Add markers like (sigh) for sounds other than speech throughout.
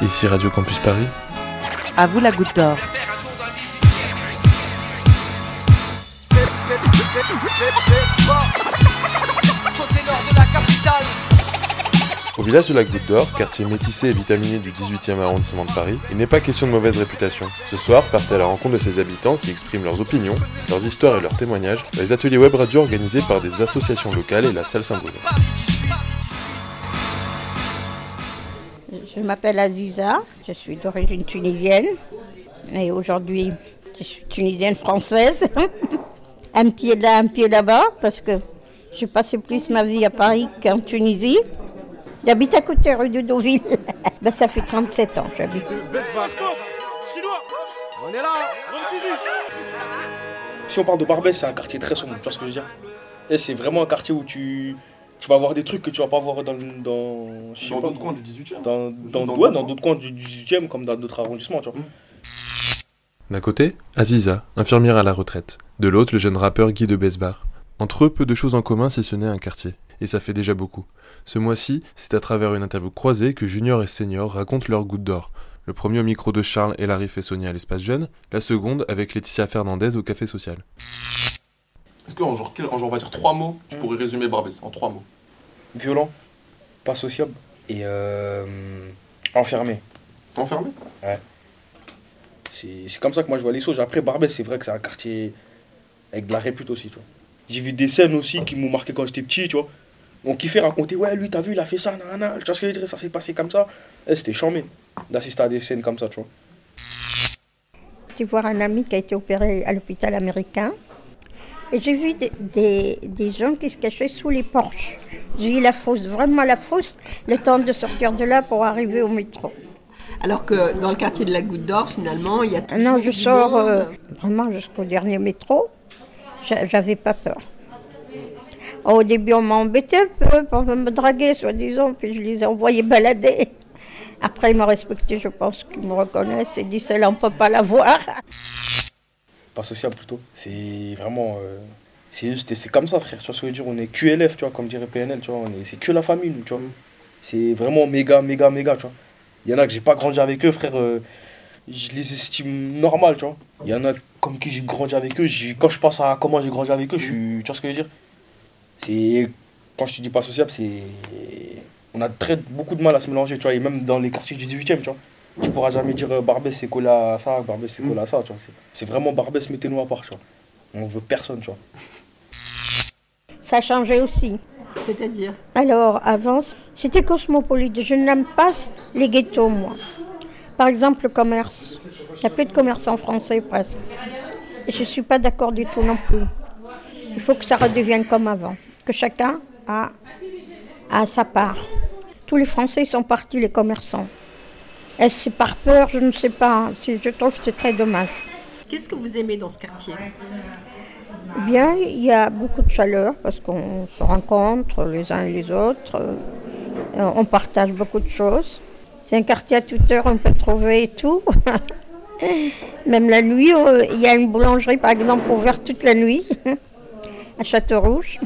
Ici Radio Campus Paris. À vous la goutte d'or. Au village de la Goutte d'Or, quartier métissé et vitaminé du 18e arrondissement de Paris, il n'est pas question de mauvaise réputation. Ce soir, partez à la rencontre de ses habitants qui expriment leurs opinions, leurs histoires et leurs témoignages dans les ateliers web radio organisés par des associations locales et la salle Saint-Bruno. Je m'appelle Aziza, je suis d'origine tunisienne et aujourd'hui je suis tunisienne française. (laughs) un pied là, un pied là-bas parce que j'ai passé plus ma vie à Paris qu'en Tunisie. J'habite à côté rue de Deauville. (laughs) ben, ça fait 37 ans que j'habite. Si on parle de Barbès, c'est un quartier très sombre, tu vois ce que je veux dire? Et c'est vraiment un quartier où tu, tu vas voir des trucs que tu vas pas voir dans dans dans d'autres coins du 18e. Dans dans, ouais, dans d'autres coins du 18e comme dans d'autres arrondissements, tu vois. D'un côté, Aziza, infirmière à la retraite. De l'autre, le jeune rappeur Guy de Besbar. Entre eux, peu de choses en commun si ce n'est un quartier. Et ça fait déjà beaucoup. Ce mois-ci, c'est à travers une interview croisée que Junior et Senior racontent leur goutte d'or. Le premier au micro de Charles, et Sonia à l'espace jeune, la seconde avec Laetitia Fernandez au café social. Est-ce qu'en genre, en genre, on va dire trois mots, tu pourrais résumer Barbès en trois mots? Violent, pas sociable et euh, enfermé. Enfermé? C'est c'est comme ça que moi je vois les choses. Après, Barbès, c'est vrai que c'est un quartier avec de la répute aussi, tu vois. J'ai vu des scènes aussi qui m'ont marqué quand j'étais petit, tu vois. On kiffait raconter, ouais, lui, t'as vu, il a fait ça, nanana. Tu vois ce que je veux dire, ça s'est passé comme ça. Eh, C'était charmé d'assister à des scènes comme ça, tu vois. J'ai voir un ami qui a été opéré à l'hôpital américain. Et j'ai vu des, des- des gens qui se cachaient sous les porches. J'ai vu la fosse, vraiment la fosse, le temps de sortir de là pour arriver au métro. Alors que dans le quartier de la Goutte d'Or, finalement, il y a Ah Non, je sors euh, vraiment jusqu'au dernier métro. J'a- J'avais pas peur. Au début, on m'a embêté un peu pour me draguer, soi-disant, puis je les ai envoyés (laughs) balader. Après, ils m'ont respecté, je pense qu'ils me reconnaissent et disent celle-là, on peut pas la voir. Pas sociable plutôt. C'est vraiment. euh, c'est juste, c'est comme ça, frère. Tu vois ce que je veux dire On est QLF, tu vois, comme dirait PNL, tu vois. C'est que la famille, nous, tu vois. C'est vraiment méga, méga, méga, tu vois. Il y en a que j'ai pas grandi avec eux, frère. euh, je les estime normal, tu vois. Il y en a comme qui j'ai grandi avec eux. Quand je pense à comment j'ai grandi avec eux, je suis. Tu vois ce que je veux dire C'est. Quand je te dis pas sociable, c'est. On a très, beaucoup de mal à se mélanger, tu vois. Et même dans les quartiers du 18 e tu vois. Tu pourras jamais dire euh, Barbès c'est collé à ça, Barbès c'est collé à ça, tu vois. C'est- C'est vraiment Barbès, mettez-nous à part, tu vois. On veut personne, tu vois. Ça a changé aussi. C'est-à-dire Alors, avant, c'était cosmopolite. Je n'aime pas les ghettos, moi. Par exemple, le commerce. Il n'y a plus de commerce en français, presque. Et je ne suis pas d'accord du tout non plus. Il faut que ça redevienne comme avant. Que chacun a, a sa part. Tous les Français sont partis, les commerçants. Est-ce que c'est par peur? Je ne sais pas. Je trouve que c'est très dommage. Qu'est-ce que vous aimez dans ce quartier? Bien, il y a beaucoup de chaleur parce qu'on se rencontre les uns et les autres. euh, On partage beaucoup de choses. C'est un quartier à toute heure, on peut trouver tout. (laughs) Même la nuit, il y a une boulangerie par exemple ouverte toute la nuit (laughs) à Château-Rouge.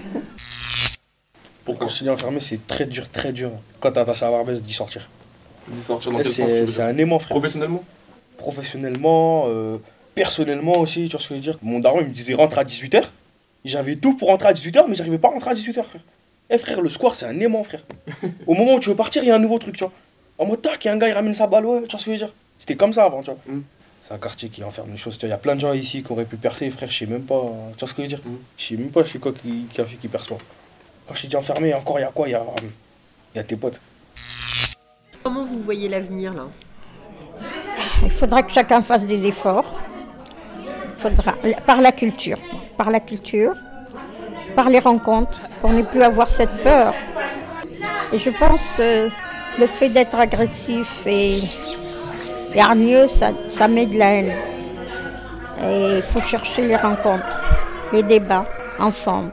Te dis enfermé, c'est très dur, très dur. Quand t'es attaché à Barbès, d'y sortir. D'y sortir dans quel sens C'est un aimant, frère. Professionnellement? Professionnellement, euh, personnellement aussi, tu vois ce que je veux dire. Mon daron, il me disait rentre à 18h. J'avais tout pour rentrer à 18h, mais j'arrivais pas à rentrer à 18h, frère. Eh frère, le square, c'est un aimant, frère. (laughs) Au moment où tu veux partir, il y a un nouveau truc, tu vois. En mode tac, il y a un gars, il ramène sa balle, ouais, tu vois ce que je veux dire. C'était comme ça avant, tu vois. Mm. C'est un quartier qui enferme les choses. tu vois. Il y a plein de gens ici qui auraient pu percer, frère, je sais même pas. Tu vois ce que je veux dire Mm. Je sais même pas c'est quoi qui, qui a fait qui perçoit. Quand je t'ai dit enfermé, encore, il y a quoi? Il y a, il y a tes potes. Comment vous voyez l'avenir là? Il faudra que chacun fasse des efforts. Faudra, par la culture, par la culture, par les rencontres, pour ne plus avoir cette peur. Et je pense euh, le fait d'être agressif et, et ça, ça met de la haine. Et il faut chercher les rencontres, les débats ensemble.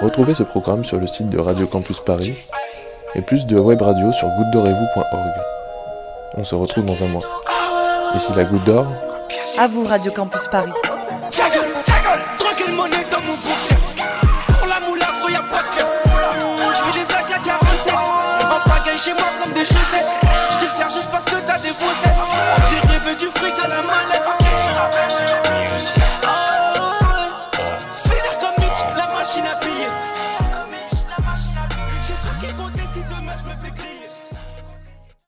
Retrouvez ce programme sur le site de Radio Campus Paris et plus de web radio sur gouttedorezvous.org. On se retrouve dans un mois. Ici la goutte d'or, à vous, Radio Campus Paris. Ta gueule, ta gueule, monnaie dans mon boursier. Pour la moula, y a pas de cœur. J'vis des AK 47. En pagaille chez moi comme des chaussettes. Je J'te sers juste parce que t'as des faussettes. J'ai rêvé du fric à la manette.